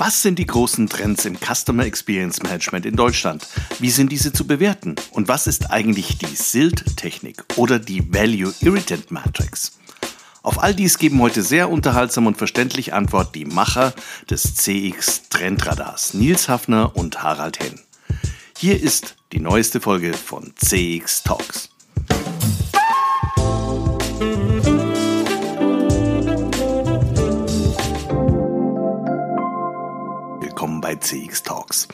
Was sind die großen Trends im Customer Experience Management in Deutschland? Wie sind diese zu bewerten? Und was ist eigentlich die SILT-Technik oder die Value Irritant Matrix? Auf all dies geben heute sehr unterhaltsam und verständlich Antwort die Macher des CX Trendradars, Nils Hafner und Harald Henn. Hier ist die neueste Folge von CX Talks. CX Talks.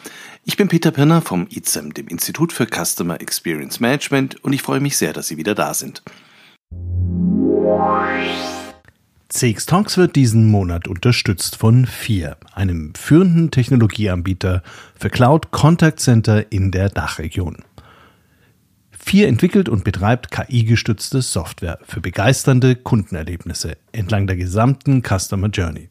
Ich bin Peter Pirner vom ICEM, dem Institut für Customer Experience Management, und ich freue mich sehr, dass Sie wieder da sind. CX Talks wird diesen Monat unterstützt von FIR, einem führenden Technologieanbieter für Cloud Contact Center in der Dachregion. FIR entwickelt und betreibt KI-gestützte Software für begeisternde Kundenerlebnisse entlang der gesamten Customer Journey.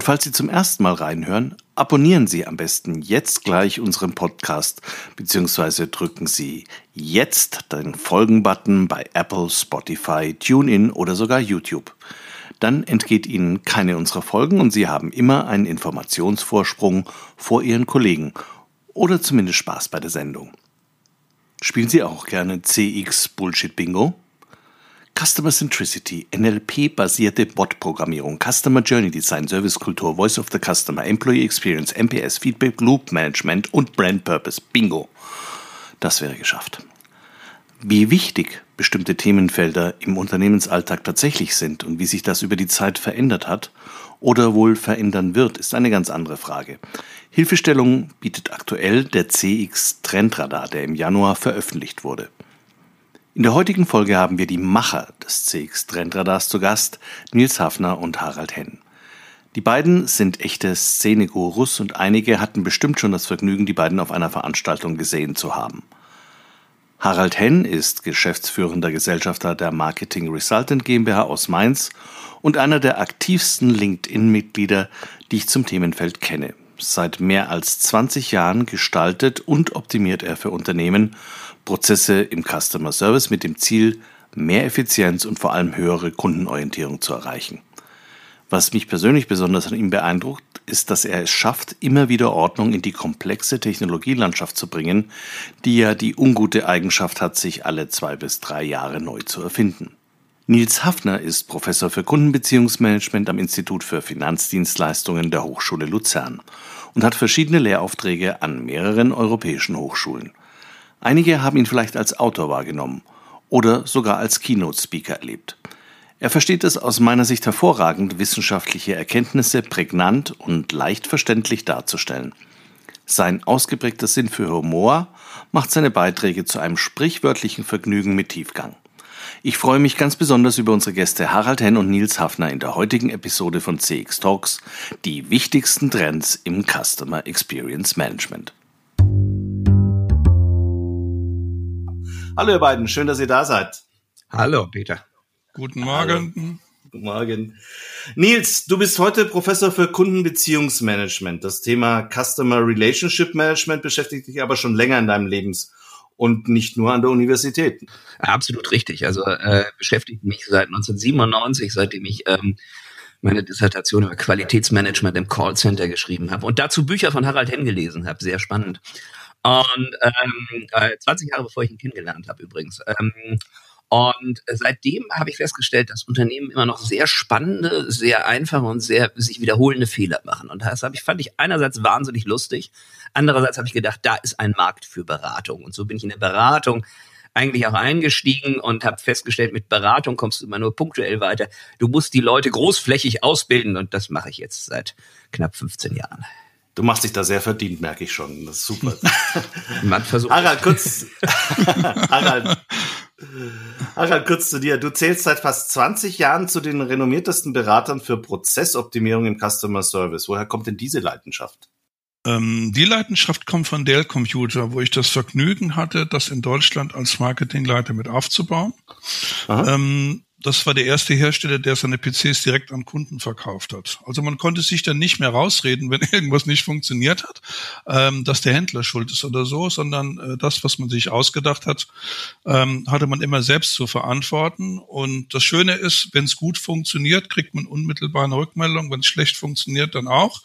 Und falls Sie zum ersten Mal reinhören, abonnieren Sie am besten jetzt gleich unseren Podcast bzw. drücken Sie jetzt den Folgen-Button bei Apple, Spotify, TuneIn oder sogar YouTube. Dann entgeht Ihnen keine unserer Folgen und Sie haben immer einen Informationsvorsprung vor Ihren Kollegen oder zumindest Spaß bei der Sendung. Spielen Sie auch gerne CX Bullshit Bingo? Customer Centricity, NLP-basierte Bot-Programmierung, Customer Journey Design, Servicekultur, Voice of the Customer, Employee Experience, MPS, Feedback Loop Management und Brand Purpose. Bingo. Das wäre geschafft. Wie wichtig bestimmte Themenfelder im Unternehmensalltag tatsächlich sind und wie sich das über die Zeit verändert hat oder wohl verändern wird, ist eine ganz andere Frage. Hilfestellung bietet aktuell der CX Trendradar, der im Januar veröffentlicht wurde. In der heutigen Folge haben wir die Macher des CX Trendradars zu Gast, Nils Hafner und Harald Henn. Die beiden sind echte Szenegurus und einige hatten bestimmt schon das Vergnügen, die beiden auf einer Veranstaltung gesehen zu haben. Harald Henn ist geschäftsführender Gesellschafter der Marketing Resultant GmbH aus Mainz und einer der aktivsten LinkedIn-Mitglieder, die ich zum Themenfeld kenne. Seit mehr als 20 Jahren gestaltet und optimiert er für Unternehmen Prozesse im Customer Service mit dem Ziel, mehr Effizienz und vor allem höhere Kundenorientierung zu erreichen. Was mich persönlich besonders an ihm beeindruckt, ist, dass er es schafft, immer wieder Ordnung in die komplexe Technologielandschaft zu bringen, die ja die ungute Eigenschaft hat, sich alle zwei bis drei Jahre neu zu erfinden. Nils Hafner ist Professor für Kundenbeziehungsmanagement am Institut für Finanzdienstleistungen der Hochschule Luzern und hat verschiedene Lehraufträge an mehreren europäischen Hochschulen. Einige haben ihn vielleicht als Autor wahrgenommen oder sogar als Keynote-Speaker erlebt. Er versteht es aus meiner Sicht hervorragend, wissenschaftliche Erkenntnisse prägnant und leicht verständlich darzustellen. Sein ausgeprägter Sinn für Humor macht seine Beiträge zu einem sprichwörtlichen Vergnügen mit Tiefgang. Ich freue mich ganz besonders über unsere Gäste Harald Henn und Nils Hafner in der heutigen Episode von CX Talks, die wichtigsten Trends im Customer Experience Management. Hallo ihr beiden, schön, dass ihr da seid. Hallo Peter. Guten Morgen. Hallo. Guten Morgen. Nils, du bist heute Professor für Kundenbeziehungsmanagement. Das Thema Customer Relationship Management beschäftigt dich aber schon länger in deinem Lebens und nicht nur an der Universität. Absolut richtig. Also äh, beschäftigt mich seit 1997, seitdem ich ähm, meine Dissertation über Qualitätsmanagement im Callcenter geschrieben habe und dazu Bücher von Harald Henn gelesen habe. Sehr spannend. Und ähm, 20 äh, Jahre bevor ich ihn kennengelernt habe übrigens. Ähm, und seitdem habe ich festgestellt, dass Unternehmen immer noch sehr spannende, sehr einfache und sehr sich wiederholende Fehler machen. Und das habe ich, fand ich einerseits wahnsinnig lustig. Andererseits habe ich gedacht, da ist ein Markt für Beratung. Und so bin ich in der Beratung eigentlich auch eingestiegen und habe festgestellt, mit Beratung kommst du immer nur punktuell weiter. Du musst die Leute großflächig ausbilden und das mache ich jetzt seit knapp 15 Jahren. Du machst dich da sehr verdient, merke ich schon. Das ist super. Man versucht. Harald, kurz. Harald, Harald, kurz zu dir. Du zählst seit fast 20 Jahren zu den renommiertesten Beratern für Prozessoptimierung im Customer Service. Woher kommt denn diese Leidenschaft? Ähm, die Leidenschaft kommt von Dell Computer, wo ich das Vergnügen hatte, das in Deutschland als Marketingleiter mit aufzubauen. Ähm, das war der erste Hersteller, der seine PCs direkt an Kunden verkauft hat. Also man konnte sich dann nicht mehr rausreden, wenn irgendwas nicht funktioniert hat, ähm, dass der Händler schuld ist oder so, sondern äh, das, was man sich ausgedacht hat, ähm, hatte man immer selbst zu verantworten. Und das Schöne ist, wenn es gut funktioniert, kriegt man unmittelbar eine Rückmeldung. Wenn es schlecht funktioniert, dann auch.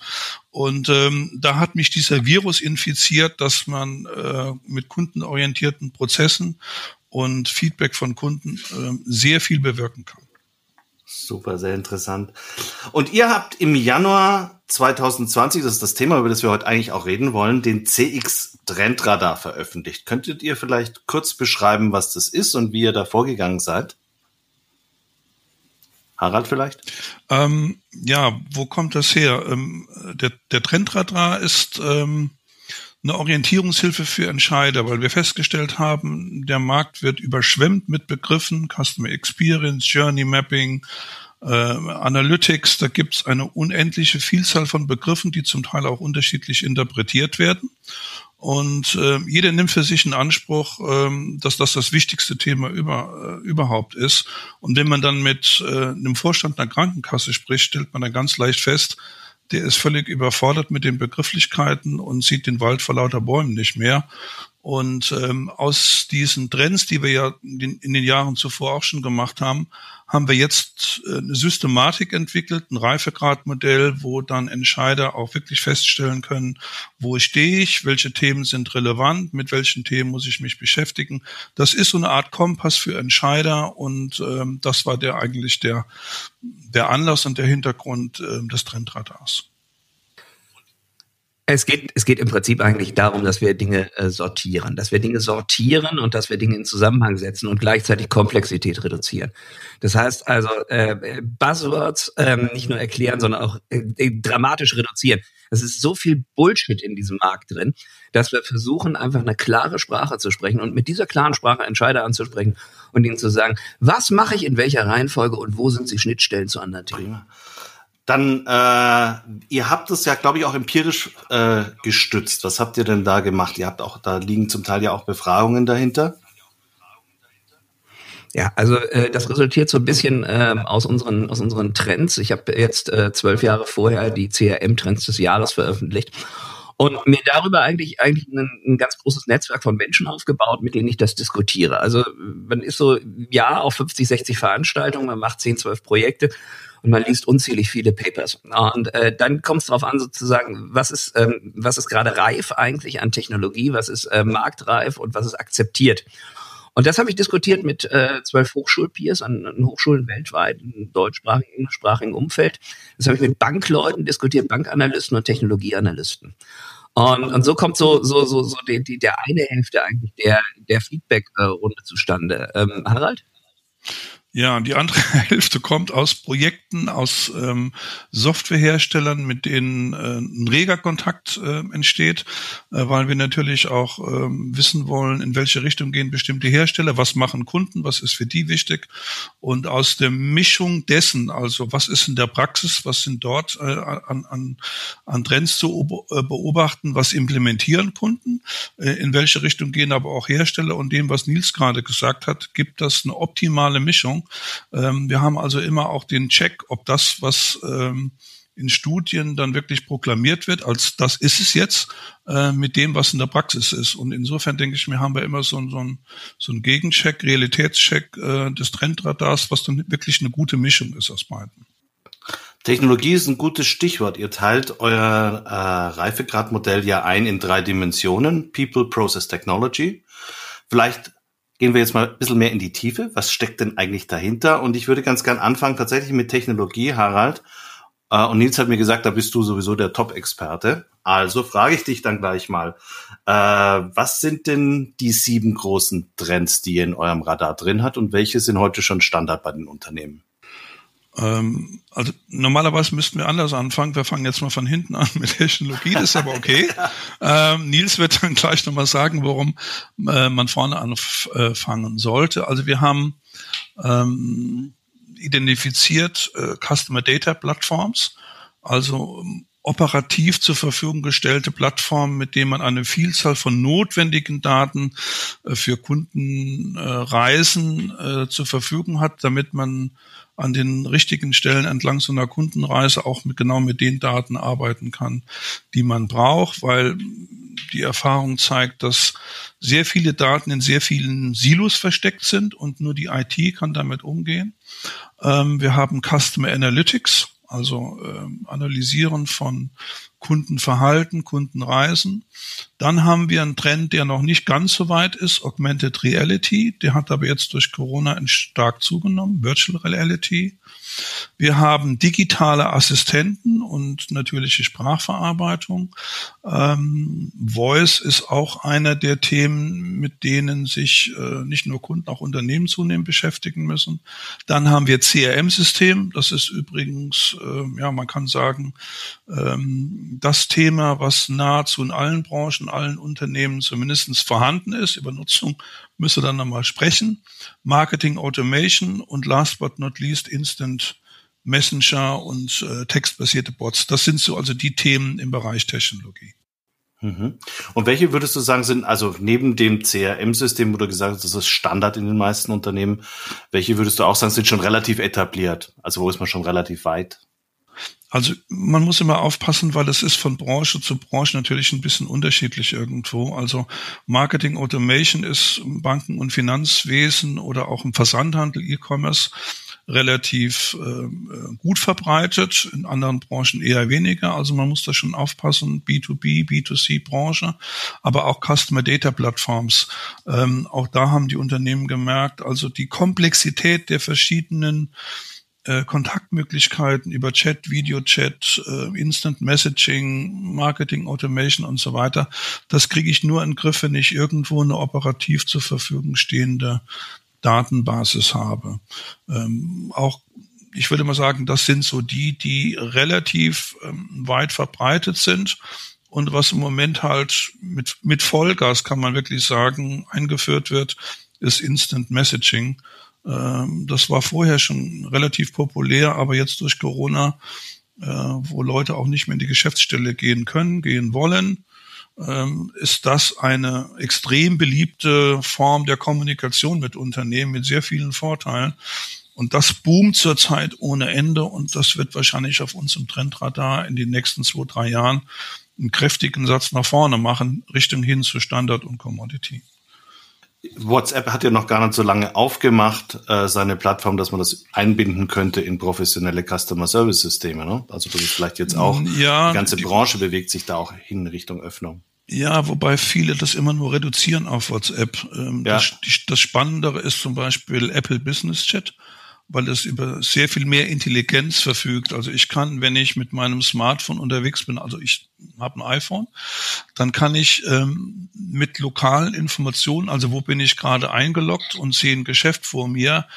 Und ähm, da hat mich dieser Virus infiziert, dass man äh, mit kundenorientierten Prozessen und Feedback von Kunden äh, sehr viel bewirken kann. Super, sehr interessant. Und ihr habt im Januar 2020, das ist das Thema, über das wir heute eigentlich auch reden wollen, den CX Trendradar veröffentlicht. Könntet ihr vielleicht kurz beschreiben, was das ist und wie ihr da vorgegangen seid? Harald vielleicht? Ähm, ja, wo kommt das her? Ähm, der, der Trendradar ist ähm, eine Orientierungshilfe für Entscheider, weil wir festgestellt haben, der Markt wird überschwemmt mit Begriffen, Customer Experience, Journey Mapping, äh, Analytics, da gibt es eine unendliche Vielzahl von Begriffen, die zum Teil auch unterschiedlich interpretiert werden. Und äh, jeder nimmt für sich in Anspruch, äh, dass das das wichtigste Thema über, äh, überhaupt ist. Und wenn man dann mit äh, einem Vorstand einer Krankenkasse spricht, stellt man dann ganz leicht fest, der ist völlig überfordert mit den Begrifflichkeiten und sieht den Wald vor lauter Bäumen nicht mehr. Und ähm, aus diesen Trends, die wir ja in, den Jahren zuvor auch schon gemacht haben, haben wir jetzt äh, eine Systematik entwickelt, ein Reifegradmodell, wo dann Entscheider auch wirklich feststellen können, wo stehe ich, welche Themen sind relevant, mit welchen Themen muss ich mich beschäftigen. Das ist so eine Art Kompass für Entscheider und ähm, das war der eigentlich der, der Anlass und der Hintergrund äh, des Trendradars. Es geht, es geht im Prinzip eigentlich darum, dass wir Dinge äh, sortieren, dass wir Dinge sortieren und dass wir Dinge in Zusammenhang setzen und gleichzeitig Komplexität reduzieren. Das heißt also äh, Buzzwords äh, nicht nur erklären, sondern auch äh, äh, dramatisch reduzieren. Es ist so viel Bullshit in diesem Markt drin, dass wir versuchen, einfach eine klare Sprache zu sprechen und mit dieser klaren Sprache Entscheider anzusprechen und ihnen zu sagen, was mache ich in welcher Reihenfolge und wo sind die Schnittstellen zu anderen Themen. Dann, äh, ihr habt es ja, glaube ich, auch empirisch äh, gestützt. Was habt ihr denn da gemacht? Ihr habt auch, da liegen zum Teil ja auch Befragungen dahinter. Ja, also äh, das resultiert so ein bisschen äh, aus unseren aus unseren Trends. Ich habe jetzt äh, zwölf Jahre vorher die CRM-Trends des Jahres veröffentlicht und mir darüber eigentlich eigentlich ein, ein, ganz großes Netzwerk von Menschen aufgebaut, mit denen ich das diskutiere. Also man ist so ja auf 50, 60 Veranstaltungen, man macht 10, 12 Projekte und man liest unzählig viele Papers. Und äh, dann kommt es darauf an, sozusagen, was ist, ähm, was ist gerade reif eigentlich an Technologie, was ist äh, marktreif und was ist akzeptiert. Und das habe ich diskutiert mit äh, zwölf Hochschulpeers an, an Hochschulen weltweit, im deutschsprachigen, englischsprachigen Umfeld. Das habe ich mit Bankleuten diskutiert, Bankanalysten und Technologieanalysten. Und, und so kommt so, so, so, so die, die, der eine Hälfte eigentlich der, der Feedback-Runde zustande. Ähm, Harald? Ja, die andere Hälfte kommt aus Projekten, aus ähm, Softwareherstellern, mit denen äh, ein reger Kontakt äh, entsteht, äh, weil wir natürlich auch ähm, wissen wollen, in welche Richtung gehen bestimmte Hersteller, was machen Kunden, was ist für die wichtig. Und aus der Mischung dessen, also was ist in der Praxis, was sind dort äh, an, an, an Trends zu äh, beobachten, was implementieren Kunden, äh, in welche Richtung gehen aber auch Hersteller und dem, was Nils gerade gesagt hat, gibt das eine optimale Mischung ähm, wir haben also immer auch den Check, ob das, was ähm, in Studien dann wirklich proklamiert wird, als das ist es jetzt, äh, mit dem, was in der Praxis ist. Und insofern denke ich mir, haben wir immer so, so, ein, so einen Gegencheck, Realitätscheck äh, des Trendradars, was dann wirklich eine gute Mischung ist aus beiden. Technologie ist ein gutes Stichwort. Ihr teilt euer äh, Reifegradmodell ja ein in drei Dimensionen. People, Process, Technology. Vielleicht gehen wir jetzt mal ein bisschen mehr in die Tiefe. Was steckt denn eigentlich dahinter? Und ich würde ganz gern anfangen tatsächlich mit Technologie, Harald. Äh, und Nils hat mir gesagt, da bist du sowieso der Top-Experte. Also frage ich dich dann gleich mal, äh, was sind denn die sieben großen Trends, die ihr in eurem Radar drin hat und welche sind heute schon Standard bei den Unternehmen? Ähm, also normalerweise müssten wir anders anfangen. Wir fangen jetzt mal von hinten an mit Technologie, das ist aber okay. ähm, Nils wird dann gleich nochmal sagen, warum äh, man vorne anfangen sollte. Also wir haben ähm, identifiziert äh, Customer Data Plattforms, also operativ zur Verfügung gestellte Plattform, mit dem man eine Vielzahl von notwendigen Daten äh, für Kundenreisen äh, zur Verfügung hat, damit man an den richtigen Stellen entlang so einer Kundenreise auch mit, genau mit den Daten arbeiten kann, die man braucht, weil die Erfahrung zeigt, dass sehr viele Daten in sehr vielen Silos versteckt sind und nur die IT kann damit umgehen. Ähm, wir haben Customer Analytics, also ähm, Analysieren von Kundenverhalten, Kundenreisen. Dann haben wir einen Trend, der noch nicht ganz so weit ist, Augmented Reality. Der hat aber jetzt durch Corona stark zugenommen, Virtual Reality. Wir haben digitale Assistenten und natürliche Sprachverarbeitung. Ähm, Voice ist auch einer der Themen, mit denen sich äh, nicht nur Kunden, auch Unternehmen zunehmend beschäftigen müssen. Dann haben wir CRM-System. Das ist übrigens, äh, ja, man kann sagen, ähm, das Thema, was nahezu in allen Branchen, allen Unternehmen zumindest vorhanden ist. Über Nutzung müsste dann nochmal sprechen. Marketing Automation und last but not least Instant Messenger und äh, textbasierte Bots. Das sind so also die Themen im Bereich Technologie. Mhm. Und welche würdest du sagen sind, also neben dem CRM-System, wo du gesagt hast, das ist Standard in den meisten Unternehmen, welche würdest du auch sagen, sind schon relativ etabliert? Also wo ist man schon relativ weit? Also man muss immer aufpassen, weil es ist von Branche zu Branche natürlich ein bisschen unterschiedlich irgendwo. Also Marketing Automation ist im Banken- und Finanzwesen oder auch im Versandhandel, E-Commerce relativ äh, gut verbreitet, in anderen Branchen eher weniger. Also man muss da schon aufpassen, B2B, B2C-Branche, aber auch Customer Data Plattforms. Ähm, auch da haben die Unternehmen gemerkt, also die Komplexität der verschiedenen äh, Kontaktmöglichkeiten über Chat, Videochat, äh, Instant Messaging, Marketing Automation und so weiter. Das kriege ich nur in Griff, wenn ich irgendwo eine operativ zur Verfügung stehende Datenbasis habe. Ähm, auch ich würde mal sagen, das sind so die, die relativ ähm, weit verbreitet sind. Und was im Moment halt mit, mit Vollgas, kann man wirklich sagen, eingeführt wird, ist Instant Messaging. Ähm, das war vorher schon relativ populär, aber jetzt durch Corona, äh, wo Leute auch nicht mehr in die Geschäftsstelle gehen können, gehen wollen, ähm, ist das eine extrem beliebte Form der Kommunikation mit Unternehmen mit sehr vielen Vorteilen. Und das boomt zurzeit ohne Ende und das wird wahrscheinlich auf unserem Trendradar in den nächsten zwei, drei Jahren einen kräftigen Satz nach vorne machen, Richtung hin zu Standard und Commodity. WhatsApp hat ja noch gar nicht so lange aufgemacht, äh, seine Plattform, dass man das einbinden könnte in professionelle Customer Service Systeme. Ne? Also das ist vielleicht jetzt auch, mm, ja, die ganze Branche bewegt sich da auch hin Richtung Öffnung. Ja, wobei viele das immer nur reduzieren auf WhatsApp. Ähm, ja. das, das Spannendere ist zum Beispiel Apple Business Chat weil es über sehr viel mehr Intelligenz verfügt. Also ich kann, wenn ich mit meinem Smartphone unterwegs bin, also ich habe ein iPhone, dann kann ich ähm, mit lokalen Informationen, also wo bin ich gerade eingeloggt und sehe ein Geschäft vor mir,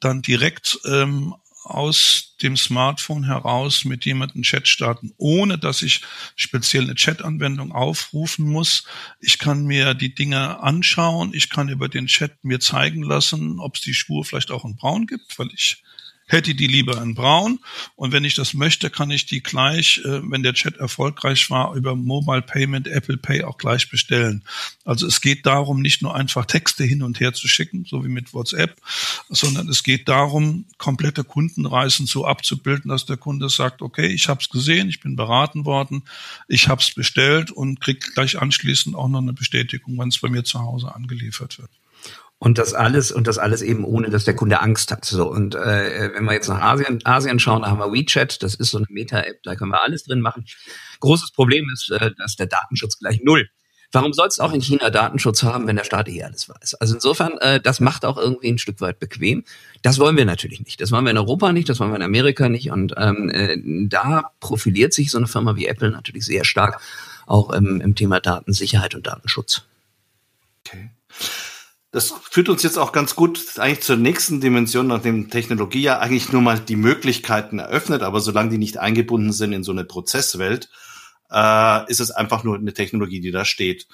dann direkt ähm, aus dem Smartphone heraus mit jemandem Chat starten, ohne dass ich speziell eine Chat-Anwendung aufrufen muss. Ich kann mir die Dinge anschauen. Ich kann über den Chat mir zeigen lassen, ob es die Spur vielleicht auch in Braun gibt, weil ich hätte die lieber in Braun. Und wenn ich das möchte, kann ich die gleich, äh, wenn der Chat erfolgreich war, über Mobile Payment, Apple Pay auch gleich bestellen. Also es geht darum, nicht nur einfach Texte hin und her zu schicken, so wie mit WhatsApp, sondern es geht darum, komplette Kundenreisen so abzubilden, dass der Kunde sagt, okay, ich habe es gesehen, ich bin beraten worden, ich habe es bestellt und kriegt gleich anschließend auch noch eine Bestätigung, wenn es bei mir zu Hause angeliefert wird. Und das alles und das alles eben ohne, dass der Kunde Angst hat. So und äh, wenn wir jetzt nach Asien, Asien schauen, da haben wir WeChat. Das ist so eine Meta-App, da können wir alles drin machen. Großes Problem ist, äh, dass der Datenschutz gleich null. Warum soll es auch in China Datenschutz haben, wenn der Staat eh alles weiß? Also insofern, äh, das macht auch irgendwie ein Stück weit bequem. Das wollen wir natürlich nicht. Das wollen wir in Europa nicht, das wollen wir in Amerika nicht. Und ähm, äh, da profiliert sich so eine Firma wie Apple natürlich sehr stark auch ähm, im Thema Datensicherheit und Datenschutz. Okay. Das führt uns jetzt auch ganz gut eigentlich zur nächsten Dimension, nachdem Technologie ja eigentlich nur mal die Möglichkeiten eröffnet, aber solange die nicht eingebunden sind in so eine Prozesswelt, äh, ist es einfach nur eine Technologie, die da steht.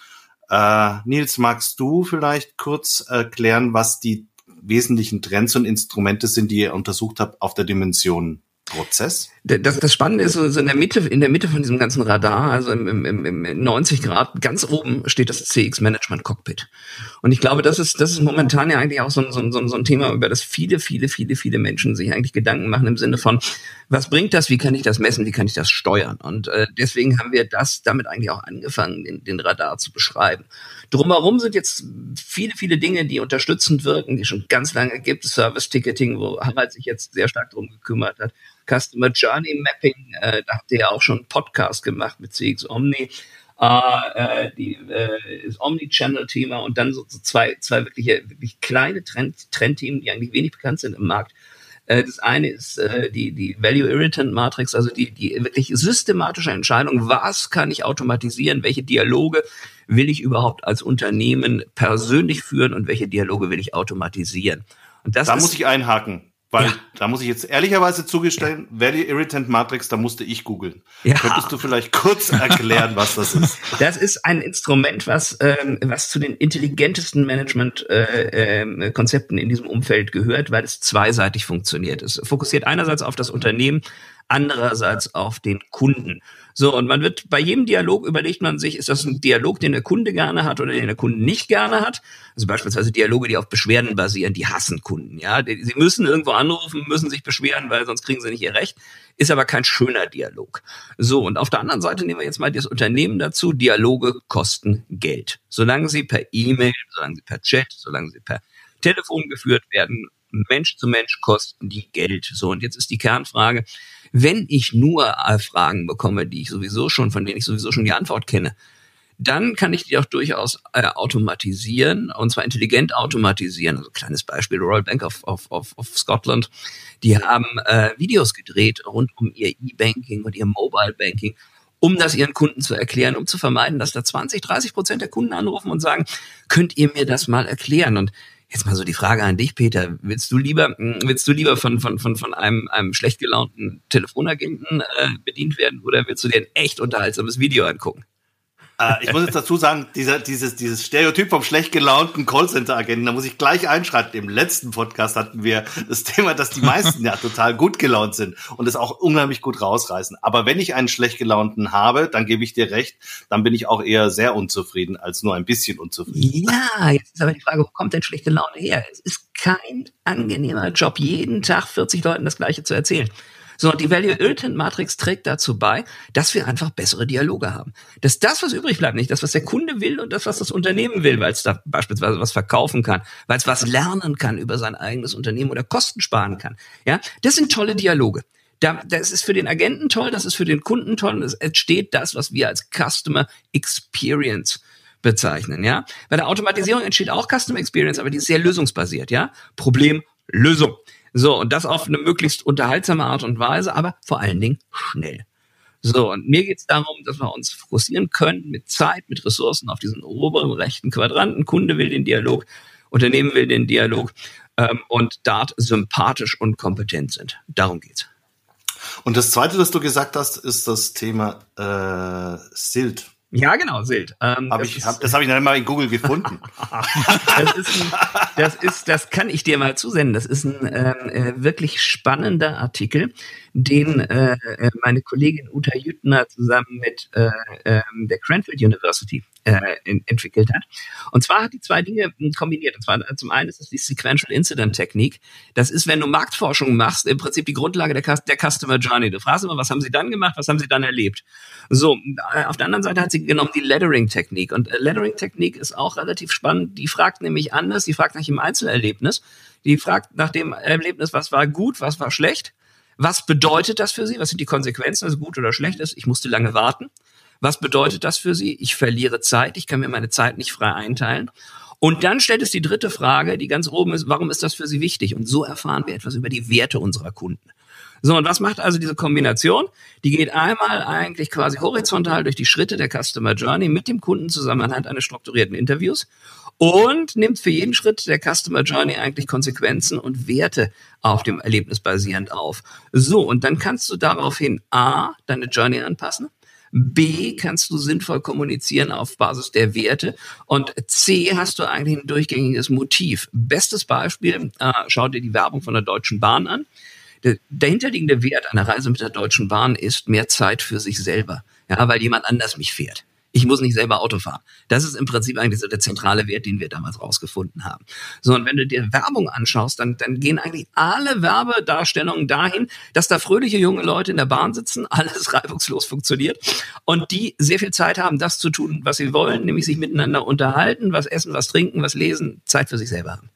Äh, Nils, magst du vielleicht kurz erklären, was die wesentlichen Trends und Instrumente sind, die ihr untersucht habt auf der Dimension Prozess? Das, das Spannende ist so, in der Mitte, in der Mitte von diesem ganzen Radar, also im, im, im 90 Grad, ganz oben steht das CX Management Cockpit. Und ich glaube, das ist, das ist momentan ja eigentlich auch so, so, so, so ein Thema, über das viele, viele, viele, viele Menschen sich eigentlich Gedanken machen im Sinne von, was bringt das, wie kann ich das messen, wie kann ich das steuern? Und äh, deswegen haben wir das damit eigentlich auch angefangen, den, den Radar zu beschreiben. Drumherum sind jetzt viele, viele Dinge, die unterstützend wirken, die schon ganz lange gibt. Service Ticketing, wo Harald sich jetzt sehr stark drum gekümmert hat. Customer Journey Mapping, äh, da habt ihr ja auch schon einen Podcast gemacht mit CX Omni. Äh, die, äh, das Omni-Channel-Thema und dann so, so zwei, zwei wirklich, wirklich kleine Trend, Trendthemen, die eigentlich wenig bekannt sind im Markt. Äh, das eine ist äh, die, die Value Irritant Matrix, also die, die wirklich systematische Entscheidung, was kann ich automatisieren, welche Dialoge will ich überhaupt als Unternehmen persönlich führen und welche Dialoge will ich automatisieren. Und das da muss ich einhaken. Weil ja. da muss ich jetzt ehrlicherweise zugestehen, ja. Value Irritant Matrix, da musste ich googeln. Ja. Könntest du vielleicht kurz erklären, was das ist? Das ist ein Instrument, was, ähm, was zu den intelligentesten Management-Konzepten äh, äh, in diesem Umfeld gehört, weil es zweiseitig funktioniert. Es fokussiert einerseits auf das Unternehmen, andererseits auf den Kunden. So, und man wird bei jedem Dialog überlegt man sich, ist das ein Dialog, den der Kunde gerne hat oder den der Kunde nicht gerne hat? Also beispielsweise Dialoge, die auf Beschwerden basieren, die hassen Kunden, ja. Sie müssen irgendwo anrufen, müssen sich beschweren, weil sonst kriegen sie nicht ihr Recht. Ist aber kein schöner Dialog. So, und auf der anderen Seite nehmen wir jetzt mal das Unternehmen dazu. Dialoge kosten Geld. Solange sie per E-Mail, solange sie per Chat, solange sie per Telefon geführt werden, Mensch zu Mensch kosten die Geld. So, und jetzt ist die Kernfrage, wenn ich nur Fragen bekomme, die ich sowieso schon, von denen ich sowieso schon die Antwort kenne, dann kann ich die auch durchaus äh, automatisieren und zwar intelligent automatisieren. Also kleines Beispiel, Royal Bank of, of, of, of Scotland, die haben äh, Videos gedreht rund um ihr E-Banking und ihr Mobile Banking, um das ihren Kunden zu erklären, um zu vermeiden, dass da 20, 30 Prozent der Kunden anrufen und sagen, könnt ihr mir das mal erklären? Und Jetzt mal so die Frage an dich, Peter. Willst du lieber, hm, willst du lieber von, von, von, von einem, einem schlecht gelaunten Telefonagenten äh, bedient werden oder willst du dir ein echt unterhaltsames Video angucken? Äh, ich muss jetzt dazu sagen, dieser, dieses, dieses Stereotyp vom schlecht gelaunten Callcenter-Agenten, da muss ich gleich einschreiten. Im letzten Podcast hatten wir das Thema, dass die meisten ja total gut gelaunt sind und es auch unheimlich gut rausreißen. Aber wenn ich einen schlecht gelaunten habe, dann gebe ich dir recht, dann bin ich auch eher sehr unzufrieden als nur ein bisschen unzufrieden. Ja, jetzt ist aber die Frage, wo kommt denn schlechte Laune her? Es ist kein angenehmer Job, jeden Tag 40 Leuten das Gleiche zu erzählen. So, die Value Irritant Matrix trägt dazu bei, dass wir einfach bessere Dialoge haben. Dass das, was übrig bleibt, nicht das, was der Kunde will und das, was das Unternehmen will, weil es da beispielsweise was verkaufen kann, weil es was lernen kann über sein eigenes Unternehmen oder Kosten sparen kann. Ja, das sind tolle Dialoge. Da, das ist für den Agenten toll, das ist für den Kunden toll und es entsteht das, was wir als Customer Experience bezeichnen, ja. Bei der Automatisierung entsteht auch Customer Experience, aber die ist sehr lösungsbasiert, ja. Problem, Lösung. So, und das auf eine möglichst unterhaltsame Art und Weise, aber vor allen Dingen schnell. So, und mir geht es darum, dass wir uns fokussieren können mit Zeit, mit Ressourcen auf diesen oberen rechten Quadranten. Kunde will den Dialog, Unternehmen will den Dialog ähm, und dort sympathisch und kompetent sind. Darum geht's. Und das Zweite, das du gesagt hast, ist das Thema äh, SILT. Ja, genau, Silt. Ähm, hab das hab, das habe ich dann mal in Google gefunden. das, ist ein, das ist, das kann ich dir mal zusenden. Das ist ein ähm, äh, wirklich spannender Artikel, den äh, äh meine Kollegin Uta Jüttner zusammen mit äh, äh, der Cranfield University äh, entwickelt hat. Und zwar hat die zwei Dinge hm, kombiniert. Und zwar äh, zum einen ist das die Sequential Incident Technik. Das ist, wenn du Marktforschung machst, im Prinzip die Grundlage der, der Customer Journey. Du fragst immer, was haben sie dann gemacht, was haben sie dann erlebt? So, äh, auf der anderen Seite hat sie genommen die Lettering Technik. Und Lettering Technik ist auch relativ spannend. Die fragt nämlich anders, die fragt nach dem Einzelerlebnis. Die fragt nach dem Erlebnis, was war gut, was war schlecht. Was bedeutet das für Sie? Was sind die Konsequenzen, es gut oder schlecht ist? Ich musste lange warten. Was bedeutet das für Sie? Ich verliere Zeit, ich kann mir meine Zeit nicht frei einteilen. Und dann stellt es die dritte Frage, die ganz oben ist, warum ist das für Sie wichtig? Und so erfahren wir etwas über die Werte unserer Kunden. So, und was macht also diese Kombination? Die geht einmal eigentlich quasi horizontal durch die Schritte der Customer Journey mit dem Kunden zusammen anhand eines strukturierten Interviews und nimmt für jeden Schritt der Customer Journey eigentlich Konsequenzen und Werte auf dem Erlebnis basierend auf. So, und dann kannst du daraufhin A, deine Journey anpassen, B kannst du sinnvoll kommunizieren auf Basis der Werte und C hast du eigentlich ein durchgängiges Motiv. Bestes Beispiel, äh, schau dir die Werbung von der Deutschen Bahn an. Der dahinterliegende Wert einer Reise mit der Deutschen Bahn ist mehr Zeit für sich selber. Ja, weil jemand anders mich fährt. Ich muss nicht selber Auto fahren. Das ist im Prinzip eigentlich so der zentrale Wert, den wir damals rausgefunden haben. So, und wenn du dir Werbung anschaust, dann, dann gehen eigentlich alle Werbedarstellungen dahin, dass da fröhliche junge Leute in der Bahn sitzen, alles reibungslos funktioniert und die sehr viel Zeit haben, das zu tun, was sie wollen, nämlich sich miteinander unterhalten, was essen, was trinken, was lesen, Zeit für sich selber haben.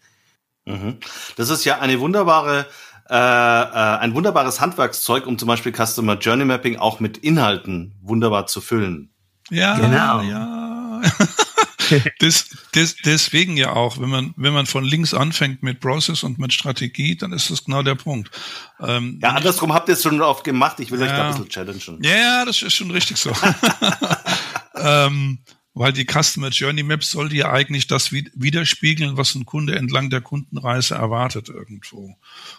Mhm. Das ist ja eine wunderbare äh, äh, ein wunderbares Handwerkszeug, um zum Beispiel Customer Journey Mapping auch mit Inhalten wunderbar zu füllen. Ja, genau. ja. des, des, deswegen ja auch, wenn man, wenn man von links anfängt mit Process und mit Strategie, dann ist das genau der Punkt. Ähm, ja, andersrum habt ihr es schon oft gemacht. Ich will ja, euch da ein bisschen challengen. Ja, das ist schon richtig so. ähm, weil die Customer Journey Maps sollte ja eigentlich das widerspiegeln, was ein Kunde entlang der Kundenreise erwartet irgendwo.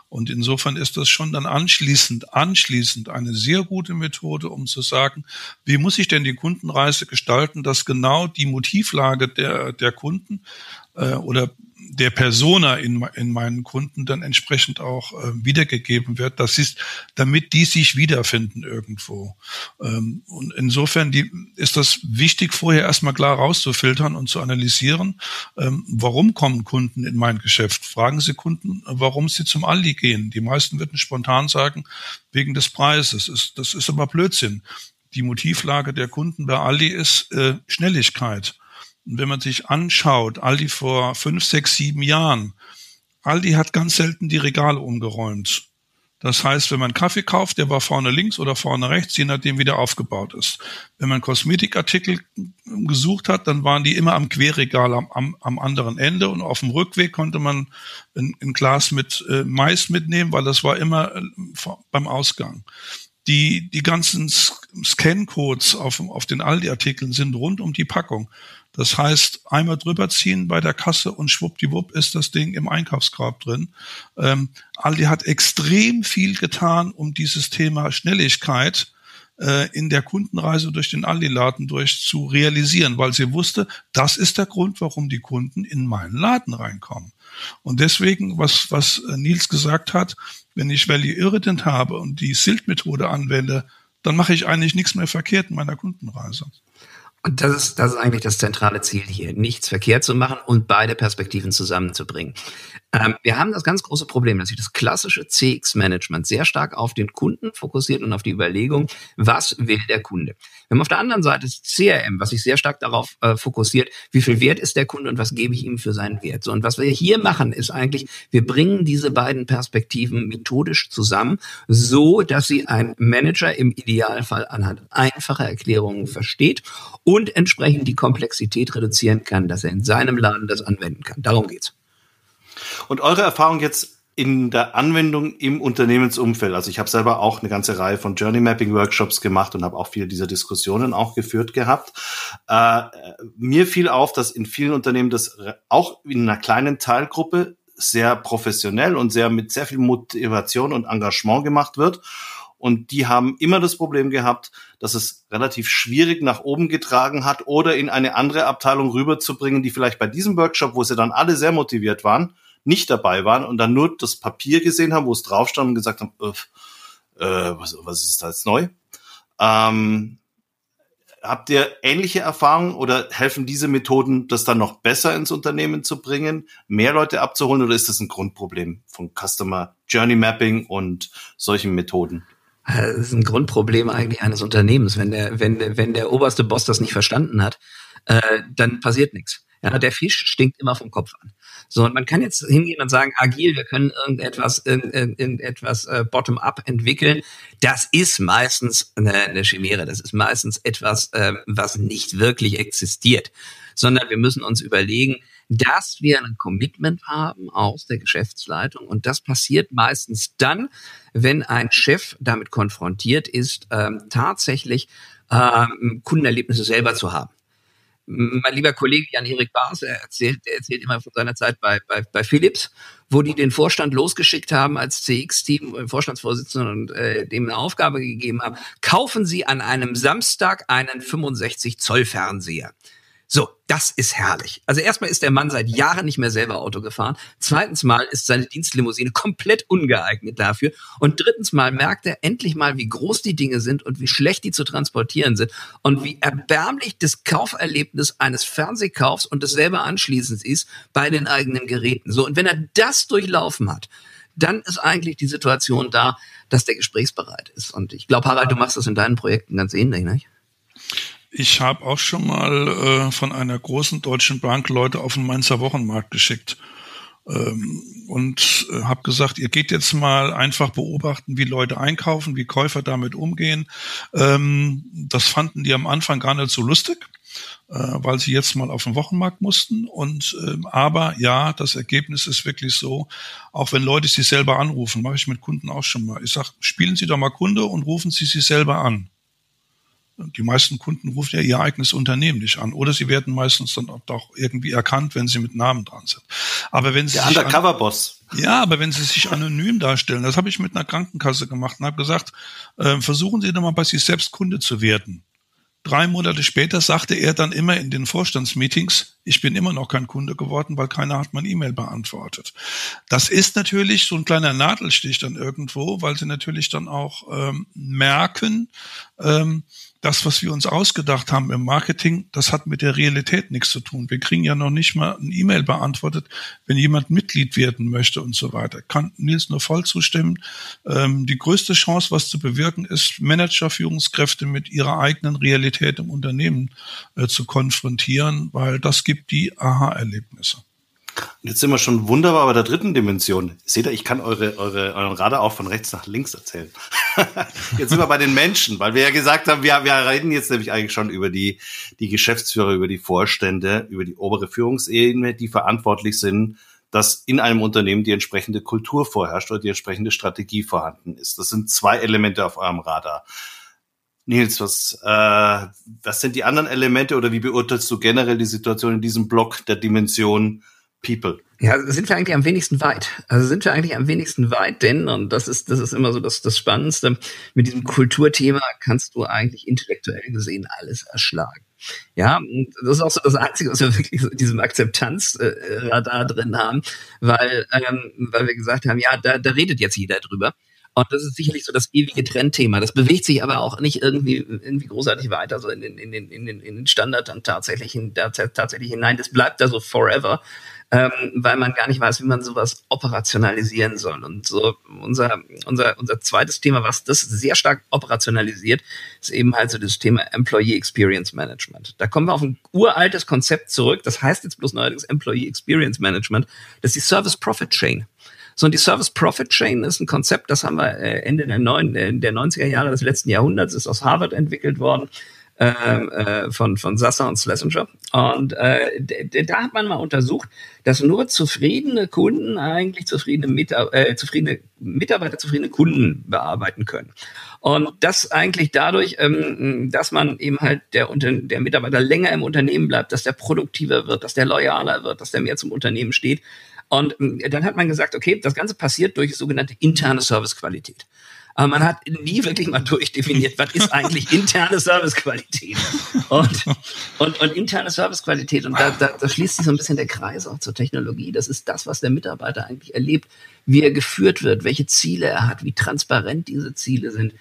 Und insofern ist das schon dann anschließend, anschließend eine sehr gute Methode, um zu sagen, wie muss ich denn die Kundenreise gestalten, dass genau die Motivlage der, der Kunden äh, oder der Persona in, in meinen Kunden dann entsprechend auch äh, wiedergegeben wird. Das ist, damit die sich wiederfinden irgendwo. Ähm, und insofern die, ist das wichtig, vorher erstmal klar rauszufiltern und zu analysieren, ähm, warum kommen Kunden in mein Geschäft? Fragen Sie Kunden, warum sie zum Aldi gehen. Die meisten würden spontan sagen, wegen des Preises. Das ist, das ist aber Blödsinn. Die Motivlage der Kunden bei Aldi ist äh, Schnelligkeit. Und wenn man sich anschaut, Aldi vor fünf, sechs, sieben Jahren, Aldi hat ganz selten die Regale umgeräumt. Das heißt, wenn man Kaffee kauft, der war vorne links oder vorne rechts, je nachdem, wie der aufgebaut ist. Wenn man Kosmetikartikel gesucht hat, dann waren die immer am Querregal am, am, am anderen Ende und auf dem Rückweg konnte man ein, ein Glas mit äh, Mais mitnehmen, weil das war immer äh, beim Ausgang. Die, die ganzen Scan-Codes auf, auf den Aldi-Artikeln sind rund um die Packung. Das heißt, einmal drüber ziehen bei der Kasse und schwuppdiwupp ist das Ding im Einkaufskorb drin. Ähm, Aldi hat extrem viel getan, um dieses Thema Schnelligkeit äh, in der Kundenreise durch den Aldi-Laden durch zu realisieren, weil sie wusste, das ist der Grund, warum die Kunden in meinen Laden reinkommen. Und deswegen, was, was Nils gesagt hat, wenn ich Value Irritant habe und die Silt-Methode anwende, dann mache ich eigentlich nichts mehr verkehrt in meiner Kundenreise. Und das ist, das ist eigentlich das zentrale Ziel hier, nichts verkehrt zu machen und beide Perspektiven zusammenzubringen. Ähm, wir haben das ganz große Problem, dass sich das klassische CX-Management sehr stark auf den Kunden fokussiert und auf die Überlegung, was will der Kunde. Wir haben auf der anderen Seite das CRM, was sich sehr stark darauf äh, fokussiert, wie viel Wert ist der Kunde und was gebe ich ihm für seinen Wert. So, und was wir hier machen, ist eigentlich, wir bringen diese beiden Perspektiven methodisch zusammen, so dass sie ein Manager im Idealfall anhand einfacher Erklärungen versteht und entsprechend die Komplexität reduzieren kann, dass er in seinem Laden das anwenden kann. Darum geht's. Und eure Erfahrung jetzt in der Anwendung im Unternehmensumfeld. Also ich habe selber auch eine ganze Reihe von Journey Mapping Workshops gemacht und habe auch viele dieser Diskussionen auch geführt gehabt. Äh, mir fiel auf, dass in vielen Unternehmen das auch in einer kleinen Teilgruppe sehr professionell und sehr mit sehr viel Motivation und Engagement gemacht wird. Und die haben immer das Problem gehabt, dass es relativ schwierig nach oben getragen hat oder in eine andere Abteilung rüberzubringen, die vielleicht bei diesem Workshop, wo sie dann alle sehr motiviert waren, nicht dabei waren und dann nur das Papier gesehen haben, wo es drauf stand und gesagt haben, äh, was, was ist da jetzt neu? Ähm, habt ihr ähnliche Erfahrungen oder helfen diese Methoden, das dann noch besser ins Unternehmen zu bringen, mehr Leute abzuholen oder ist das ein Grundproblem von Customer Journey Mapping und solchen Methoden? Das ist ein Grundproblem eigentlich eines Unternehmens. Wenn der, wenn, wenn der oberste Boss das nicht verstanden hat, äh, dann passiert nichts. Ja, der Fisch stinkt immer vom Kopf an. So, und man kann jetzt hingehen und sagen, agil, wir können irgendetwas, irgendetwas äh, bottom-up entwickeln. Das ist meistens eine, eine Chimäre. Das ist meistens etwas, äh, was nicht wirklich existiert. Sondern wir müssen uns überlegen, dass wir ein Commitment haben aus der Geschäftsleitung. Und das passiert meistens dann, wenn ein Chef damit konfrontiert ist, ähm, tatsächlich ähm, Kundenerlebnisse selber zu haben. Mein lieber Kollege Jan-Erik Baas, er erzählt, er erzählt immer von seiner Zeit bei, bei, bei Philips, wo die den Vorstand losgeschickt haben als CX-Team, äh, Vorstandsvorsitzenden und äh, dem eine Aufgabe gegeben haben, kaufen Sie an einem Samstag einen 65 Zoll Fernseher. So, das ist herrlich. Also erstmal ist der Mann seit Jahren nicht mehr selber Auto gefahren. Zweitens mal ist seine Dienstlimousine komplett ungeeignet dafür. Und drittens mal merkt er endlich mal, wie groß die Dinge sind und wie schlecht die zu transportieren sind und wie erbärmlich das Kauferlebnis eines Fernsehkaufs und des selber Anschließens ist bei den eigenen Geräten. So, und wenn er das durchlaufen hat, dann ist eigentlich die Situation da, dass der gesprächsbereit ist. Und ich glaube, Harald, du machst das in deinen Projekten ganz ähnlich, nicht? Ich habe auch schon mal äh, von einer großen deutschen Bank Leute auf den Mainzer Wochenmarkt geschickt ähm, und äh, habe gesagt, ihr geht jetzt mal einfach beobachten, wie Leute einkaufen, wie Käufer damit umgehen. Ähm, das fanden die am Anfang gar nicht so lustig äh, weil sie jetzt mal auf den Wochenmarkt mussten. Und ähm, aber ja, das Ergebnis ist wirklich so, auch wenn Leute sie selber anrufen, mache ich mit Kunden auch schon mal. Ich sage, spielen Sie doch mal Kunde und rufen Sie sie selber an. Die meisten Kunden rufen ja ihr eigenes Unternehmen nicht an. Oder sie werden meistens dann auch irgendwie erkannt, wenn sie mit Namen dran sind. Aber wenn sie Der Undercover-Boss. Ja, aber wenn sie sich anonym darstellen, das habe ich mit einer Krankenkasse gemacht und habe gesagt, äh, versuchen Sie doch mal bei sich selbst Kunde zu werden. Drei Monate später sagte er dann immer in den Vorstandsmeetings, ich bin immer noch kein Kunde geworden, weil keiner hat mein E-Mail beantwortet. Das ist natürlich so ein kleiner Nadelstich dann irgendwo, weil sie natürlich dann auch ähm, merken, ähm, das, was wir uns ausgedacht haben im Marketing, das hat mit der Realität nichts zu tun. Wir kriegen ja noch nicht mal ein E-Mail beantwortet, wenn jemand Mitglied werden möchte und so weiter. Kann Nils nur voll zustimmen. Ähm, die größte Chance, was zu bewirken, ist, Manager, Führungskräfte mit ihrer eigenen Realität im Unternehmen äh, zu konfrontieren, weil das gibt die Aha-Erlebnisse. Und jetzt sind wir schon wunderbar bei der dritten Dimension. Seht ihr, ich kann eure, eure, euren Radar auch von rechts nach links erzählen. jetzt sind wir bei den Menschen, weil wir ja gesagt haben, wir, wir reden jetzt nämlich eigentlich schon über die, die Geschäftsführer, über die Vorstände, über die obere Führungsebene, die verantwortlich sind, dass in einem Unternehmen die entsprechende Kultur vorherrscht oder die entsprechende Strategie vorhanden ist. Das sind zwei Elemente auf eurem Radar. Nils, was, äh, was sind die anderen Elemente oder wie beurteilst du generell die Situation in diesem Block der Dimension People. Ja, sind wir eigentlich am wenigsten weit. Also sind wir eigentlich am wenigsten weit, denn, und das ist, das ist immer so das, das Spannendste, mit diesem Kulturthema kannst du eigentlich intellektuell gesehen alles erschlagen. Ja, das ist auch so das Einzige, was wir wirklich in diesem Akzeptanzradar drin haben, weil, ähm, weil wir gesagt haben, ja, da, da redet jetzt jeder drüber. Und das ist sicherlich so das ewige Trendthema. Das bewegt sich aber auch nicht irgendwie, irgendwie großartig weiter, so in den, in den, in den, in den Standard dann tatsächlich, in, tatsächlich hinein. Das bleibt da so forever ähm, weil man gar nicht weiß, wie man sowas operationalisieren soll. Und so unser, unser, unser zweites Thema, was das sehr stark operationalisiert, ist eben halt so das Thema Employee Experience Management. Da kommen wir auf ein uraltes Konzept zurück. Das heißt jetzt bloß neuerdings Employee Experience Management. Das ist die Service Profit Chain. So, und die Service Profit Chain ist ein Konzept, das haben wir äh, Ende der, neun, äh, der 90er Jahre des letzten Jahrhunderts, ist aus Harvard entwickelt worden ähm, äh, von, von Sasser und Schlesinger. Und äh, da hat man mal untersucht, dass nur zufriedene Kunden eigentlich zufriedene, Mitar äh, zufriedene Mitarbeiter, zufriedene Kunden bearbeiten können. Und das eigentlich dadurch, ähm, dass man eben halt der, der Mitarbeiter länger im Unternehmen bleibt, dass der produktiver wird, dass der loyaler wird, dass der mehr zum Unternehmen steht. Und ähm, dann hat man gesagt, okay, das Ganze passiert durch sogenannte interne Servicequalität aber man hat nie wirklich mal durchdefiniert, was ist eigentlich interne Servicequalität. Und, und, und interne Servicequalität, und da, da, da schließt sich so ein bisschen der Kreis auch zur Technologie. Das ist das, was der Mitarbeiter eigentlich erlebt, wie er geführt wird, welche Ziele er hat, wie transparent diese Ziele sind,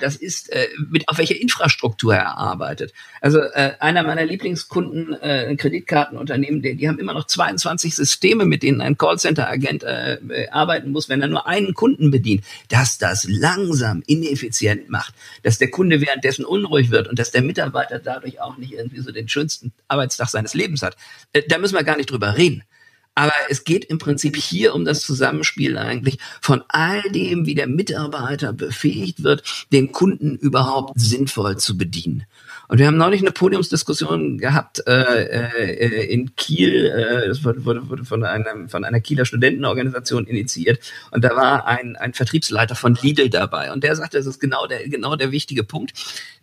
das ist, äh, mit auf welche Infrastruktur er arbeitet. Also äh, einer meiner Lieblingskunden, äh, Kreditkartenunternehmen, die, die haben immer noch 22 Systeme, mit denen ein Callcenter-Agent äh, äh, arbeiten muss, wenn er nur einen Kunden bedient. Dass das langsam, ineffizient macht, dass der Kunde währenddessen unruhig wird und dass der Mitarbeiter dadurch auch nicht irgendwie so den schönsten Arbeitstag seines Lebens hat. Äh, da müssen wir gar nicht drüber reden. Aber es geht im Prinzip hier um das Zusammenspiel eigentlich von all dem, wie der Mitarbeiter befähigt wird, den Kunden überhaupt sinnvoll zu bedienen. Und wir haben neulich eine Podiumsdiskussion gehabt äh, äh, in Kiel. Äh, das wurde, wurde, von, einem, von einer Kieler Studentenorganisation initiiert. Und da war ein, ein Vertriebsleiter von Lidl dabei. Und der sagte, das ist genau der, genau der wichtige Punkt.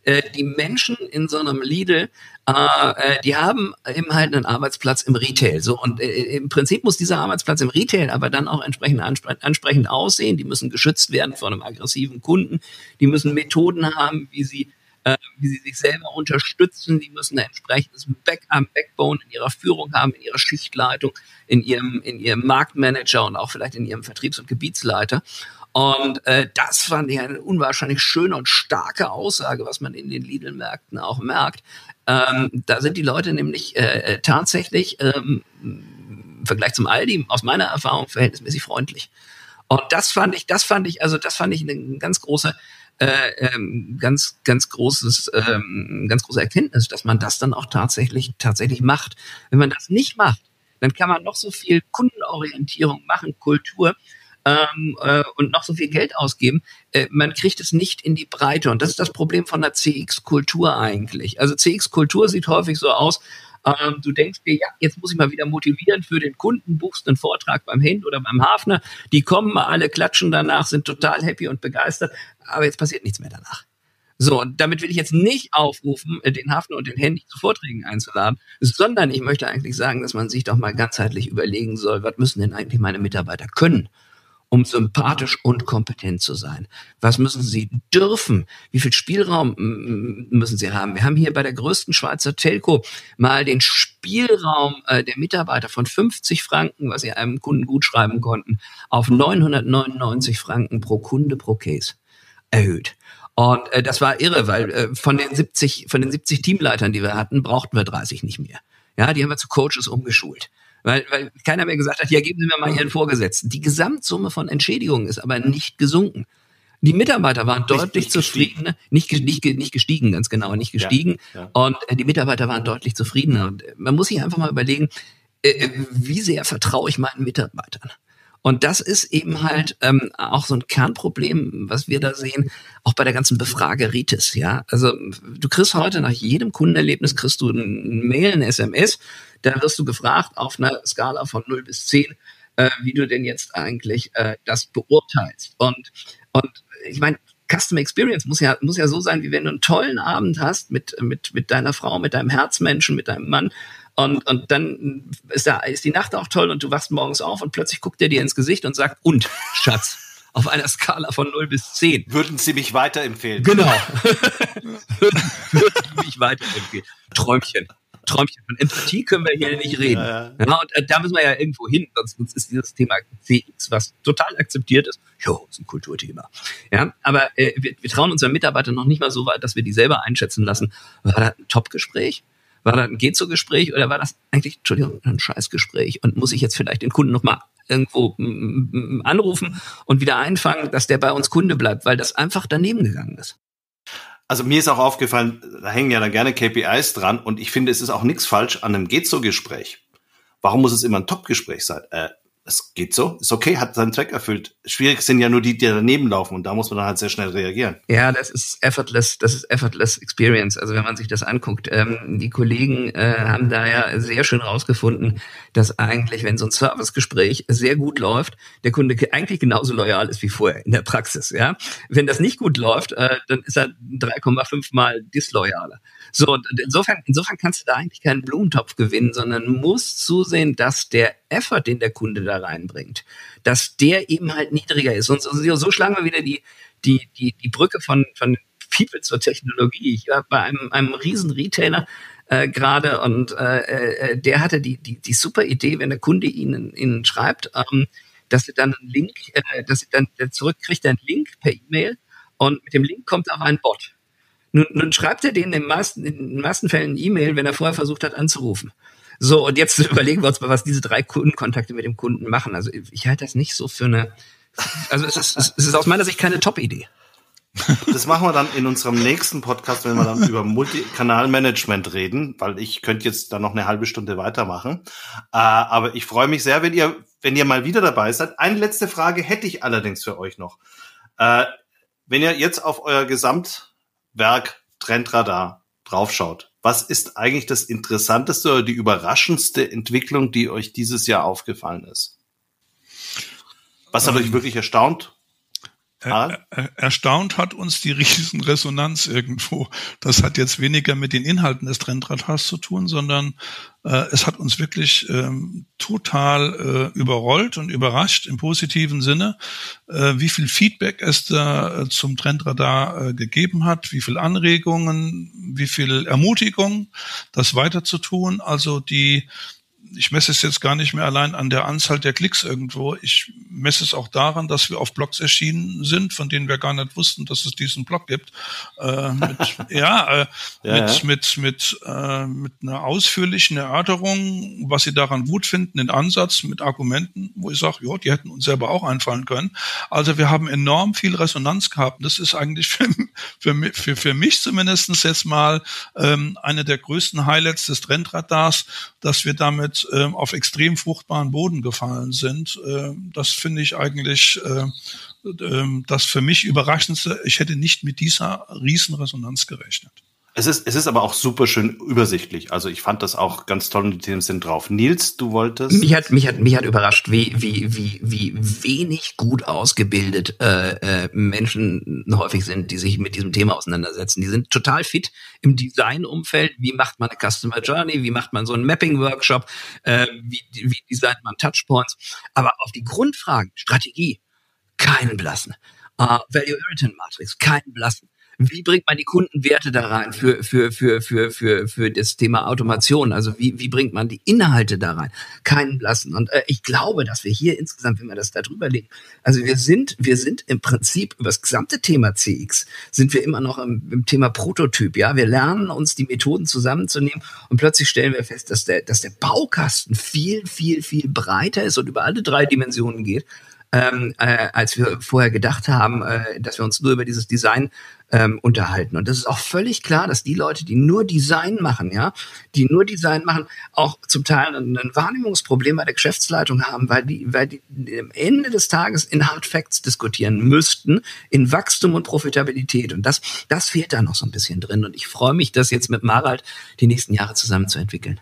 Äh, die Menschen in so einem Lidl, äh, äh, die haben eben halt einen Arbeitsplatz im Retail. So und äh, im Prinzip muss dieser Arbeitsplatz im Retail aber dann auch entsprechend anspre ansprechend aussehen. Die müssen geschützt werden vor einem aggressiven Kunden. Die müssen Methoden haben, wie sie äh, wie sie sich selber unterstützen. Die müssen ein entsprechendes Back Backbone in ihrer Führung haben, in ihrer Schichtleitung, in ihrem, in ihrem Marktmanager und auch vielleicht in ihrem Vertriebs- und Gebietsleiter. Und äh, das fand ich eine unwahrscheinlich schöne und starke Aussage, was man in den Lidl-Märkten auch merkt. Ähm, da sind die Leute nämlich äh, äh tatsächlich ähm, im Vergleich zum Aldi aus meiner Erfahrung verhältnismäßig freundlich. Und das fand ich, das fand ich, also das fand ich eine ganz große, äh, ähm, ganz, ganz großes, ähm, ganz große Erkenntnis, dass man das dann auch tatsächlich, tatsächlich macht. Wenn man das nicht macht, dann kann man noch so viel Kundenorientierung machen, Kultur ähm, äh, und noch so viel Geld ausgeben. Äh, man kriegt es nicht in die Breite. Und das ist das Problem von der CX-Kultur eigentlich. Also CX-Kultur sieht häufig so aus, ähm, du denkst dir, ja, jetzt muss ich mal wieder motivieren für den Kunden, buchst einen Vortrag beim Hend oder beim Hafner, die kommen mal alle, klatschen danach, sind total happy und begeistert, aber jetzt passiert nichts mehr danach. So, und damit will ich jetzt nicht aufrufen, den Hafner und den Handy zu Vorträgen einzuladen, sondern ich möchte eigentlich sagen, dass man sich doch mal ganzheitlich überlegen soll, was müssen denn eigentlich meine Mitarbeiter können? Um sympathisch und kompetent zu sein? Was müssen sie dürfen? Wie viel Spielraum müssen sie haben? Wir haben hier bei der größten Schweizer Telco mal den Spielraum äh, der Mitarbeiter von 50 Franken, was sie einem Kunden gut schreiben konnten, auf 999 Franken pro Kunde pro Case erhöht. Und äh, das war irre, weil äh, von den 70 von den 70 Teamleitern, die wir hatten, brauchten wir 30 nicht mehr. Ja, die haben wir zu Coaches umgeschult weil, weil keiner mehr gesagt hat, ja, geben Sie mir mal Ihren Vorgesetzten. Die Gesamtsumme von Entschädigungen ist aber nicht gesunken. Die Mitarbeiter waren nicht, deutlich nicht zufriedener, nicht, nicht, nicht gestiegen, ganz genau, nicht gestiegen. Ja, ja. Und äh, die Mitarbeiter waren deutlich zufriedener. Und äh, man muss sich einfach mal überlegen, äh, wie sehr vertraue ich meinen Mitarbeitern? Und das ist eben halt ähm, auch so ein Kernproblem, was wir da sehen, auch bei der ganzen Befrageritis. Ja, also du kriegst heute nach jedem Kundenerlebnis kriegst du ein Mail, ein SMS, da wirst du gefragt auf einer Skala von 0 bis 10, äh, wie du denn jetzt eigentlich äh, das beurteilst. Und und ich meine, Customer Experience muss ja, muss ja so sein, wie wenn du einen tollen Abend hast mit, mit, mit deiner Frau, mit deinem Herzmenschen, mit deinem Mann und, und dann ist, da, ist die Nacht auch toll und du wachst morgens auf und plötzlich guckt er dir ins Gesicht und sagt, und, Schatz, auf einer Skala von 0 bis 10. Würden Sie mich weiterempfehlen? Genau. Würden Sie mich weiterempfehlen. Träumchen. Träumchen. Von Empathie können wir hier nicht reden. Ja, ja. ja und äh, da müssen wir ja irgendwo hin, sonst, sonst ist dieses Thema CX, was total akzeptiert ist, jo, ist ein Kulturthema. Ja, aber äh, wir, wir trauen unseren Mitarbeitern noch nicht mal so weit, dass wir die selber einschätzen lassen. War das ein Top-Gespräch? War das ein geht so Gespräch oder war das eigentlich, Entschuldigung, ein Scheißgespräch und muss ich jetzt vielleicht den Kunden nochmal irgendwo anrufen und wieder einfangen, dass der bei uns Kunde bleibt, weil das einfach daneben gegangen ist. Also mir ist auch aufgefallen, da hängen ja dann gerne KPIs dran und ich finde, es ist auch nichts falsch an einem geht so Gespräch. Warum muss es immer ein Top-Gespräch sein? Äh, es geht so, ist okay, hat seinen Zweck erfüllt. Schwierig sind ja nur die, die daneben laufen und da muss man dann halt sehr schnell reagieren. Ja, das ist effortless, das ist effortless experience. Also wenn man sich das anguckt, ähm, die Kollegen äh, haben da ja sehr schön rausgefunden, dass eigentlich, wenn so ein Servicegespräch sehr gut läuft, der Kunde eigentlich genauso loyal ist wie vorher in der Praxis. Ja, wenn das nicht gut läuft, äh, dann ist er 3,5 mal disloyaler. So, insofern, insofern kannst du da eigentlich keinen Blumentopf gewinnen, sondern musst zusehen, dass der Effort, den der Kunde da reinbringt, dass der eben halt niedriger ist. Und so, so schlagen wir wieder die, die, die, die Brücke von, von People zur Technologie. Ich war bei einem, einem riesen Retailer äh, gerade und äh, äh, der hatte die, die, die super Idee, wenn der Kunde ihnen, ihnen schreibt, ähm, dass er dann einen Link, äh, dass er dann zurückkriegt einen Link per E-Mail und mit dem Link kommt auch ein Bot. Nun, nun schreibt er denen in den meisten, in den meisten Fällen eine E-Mail, wenn er vorher versucht hat anzurufen. So, und jetzt überlegen wir uns mal, was diese drei Kundenkontakte mit dem Kunden machen. Also ich halte das nicht so für eine, also es ist, es ist aus meiner Sicht keine Top-Idee. Das machen wir dann in unserem nächsten Podcast, wenn wir dann über Multikanalmanagement reden, weil ich könnte jetzt da noch eine halbe Stunde weitermachen. Äh, aber ich freue mich sehr, wenn ihr, wenn ihr mal wieder dabei seid. Eine letzte Frage hätte ich allerdings für euch noch. Äh, wenn ihr jetzt auf euer Gesamtwerk Trendradar draufschaut, was ist eigentlich das Interessanteste oder die überraschendste Entwicklung, die euch dieses Jahr aufgefallen ist? Was hat ähm, euch wirklich erstaunt? Er, er, erstaunt hat uns die Riesenresonanz irgendwo. Das hat jetzt weniger mit den Inhalten des Trendradars zu tun, sondern äh, es hat uns wirklich ähm, total äh, überrollt und überrascht im positiven Sinne, äh, wie viel Feedback es da äh, zum Trendradar äh, gegeben hat, wie viel Anregungen, wie viel Ermutigung, das weiter zu tun. Also die ich messe es jetzt gar nicht mehr allein an der Anzahl der Klicks irgendwo. Ich messe es auch daran, dass wir auf Blogs erschienen sind, von denen wir gar nicht wussten, dass es diesen Blog gibt. Äh, mit, ja, äh, ja, mit, mit, mit, äh, mit einer ausführlichen Erörterung, was sie daran gut finden, den Ansatz mit Argumenten, wo ich sage, ja, die hätten uns selber auch einfallen können. Also wir haben enorm viel Resonanz gehabt. Das ist eigentlich für, für, für, für mich zumindestens jetzt mal ähm, eine der größten Highlights des Trendradars, dass wir damit ähm, auf extrem fruchtbaren Boden gefallen sind. Äh, das finde ich eigentlich äh, äh, das für mich Überraschendste. Ich hätte nicht mit dieser Riesenresonanz gerechnet. Es ist, es ist aber auch super schön übersichtlich. Also ich fand das auch ganz toll und die Themen sind drauf. Nils, du wolltest? Mich hat, mich hat, mich hat überrascht, wie, wie, wie, wie wenig gut ausgebildet äh, äh, Menschen häufig sind, die sich mit diesem Thema auseinandersetzen. Die sind total fit im Designumfeld. Wie macht man eine Customer Journey? Wie macht man so einen Mapping-Workshop? Äh, wie, wie designt man Touchpoints? Aber auf die Grundfragen, Strategie, keinen blassen. Uh, Value Irritant Matrix, keinen blassen. Wie bringt man die Kundenwerte da rein für, für, für, für, für, für das Thema Automation? Also wie, wie bringt man die Inhalte da rein? Keinen blassen. Und äh, ich glaube, dass wir hier insgesamt, wenn wir das da drüber legen, also wir sind, wir sind im Prinzip über das gesamte Thema CX, sind wir immer noch im, im Thema Prototyp. Ja, wir lernen uns die Methoden zusammenzunehmen und plötzlich stellen wir fest, dass der, dass der Baukasten viel, viel, viel breiter ist und über alle drei Dimensionen geht ähm, äh, als wir vorher gedacht haben, äh, dass wir uns nur über dieses Design ähm, unterhalten. Und das ist auch völlig klar, dass die Leute, die nur Design machen, ja, die nur Design machen, auch zum Teil ein, ein Wahrnehmungsproblem bei der Geschäftsleitung haben, weil die, weil die am Ende des Tages in Hard Facts diskutieren müssten, in Wachstum und Profitabilität. Und das, das fehlt da noch so ein bisschen drin. Und ich freue mich, das jetzt mit Marald die nächsten Jahre zusammen zu entwickeln.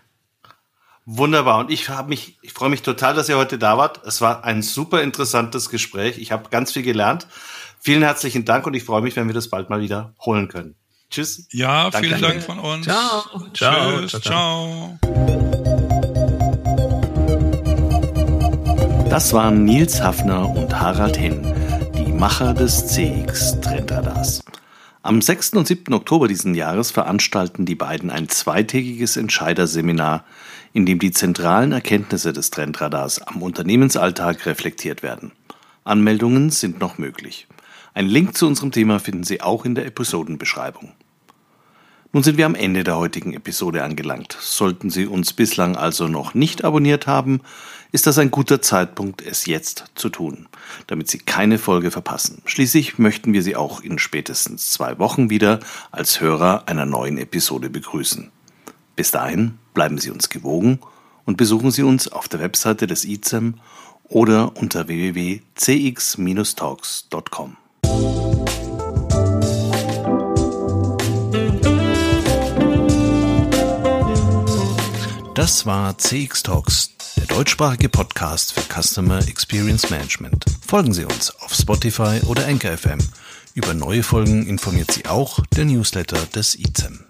Wunderbar. Und ich habe mich, ich freue mich total, dass ihr heute da wart. Es war ein super interessantes Gespräch. Ich habe ganz viel gelernt. Vielen herzlichen Dank und ich freue mich, wenn wir das bald mal wieder holen können. Tschüss. Ja, Danke. vielen Dank von uns. Ciao. Ciao. Tschüss. ciao. Das waren Nils Hafner und Harald Henn, die Macher des CX Trendradars. Am 6. und 7. Oktober diesen Jahres veranstalten die beiden ein zweitägiges Entscheiderseminar in dem die zentralen Erkenntnisse des Trendradars am Unternehmensalltag reflektiert werden. Anmeldungen sind noch möglich. Ein Link zu unserem Thema finden Sie auch in der Episodenbeschreibung. Nun sind wir am Ende der heutigen Episode angelangt. Sollten Sie uns bislang also noch nicht abonniert haben, ist das ein guter Zeitpunkt, es jetzt zu tun, damit Sie keine Folge verpassen. Schließlich möchten wir Sie auch in spätestens zwei Wochen wieder als Hörer einer neuen Episode begrüßen. Bis dahin bleiben Sie uns gewogen und besuchen Sie uns auf der Webseite des ICEM oder unter www.cx-talks.com. Das war CX Talks, deutschsprachige Podcast für Customer Experience Management. Folgen Sie uns auf Spotify oder Anchor FM. Über neue Folgen informiert Sie auch der Newsletter des ICEM.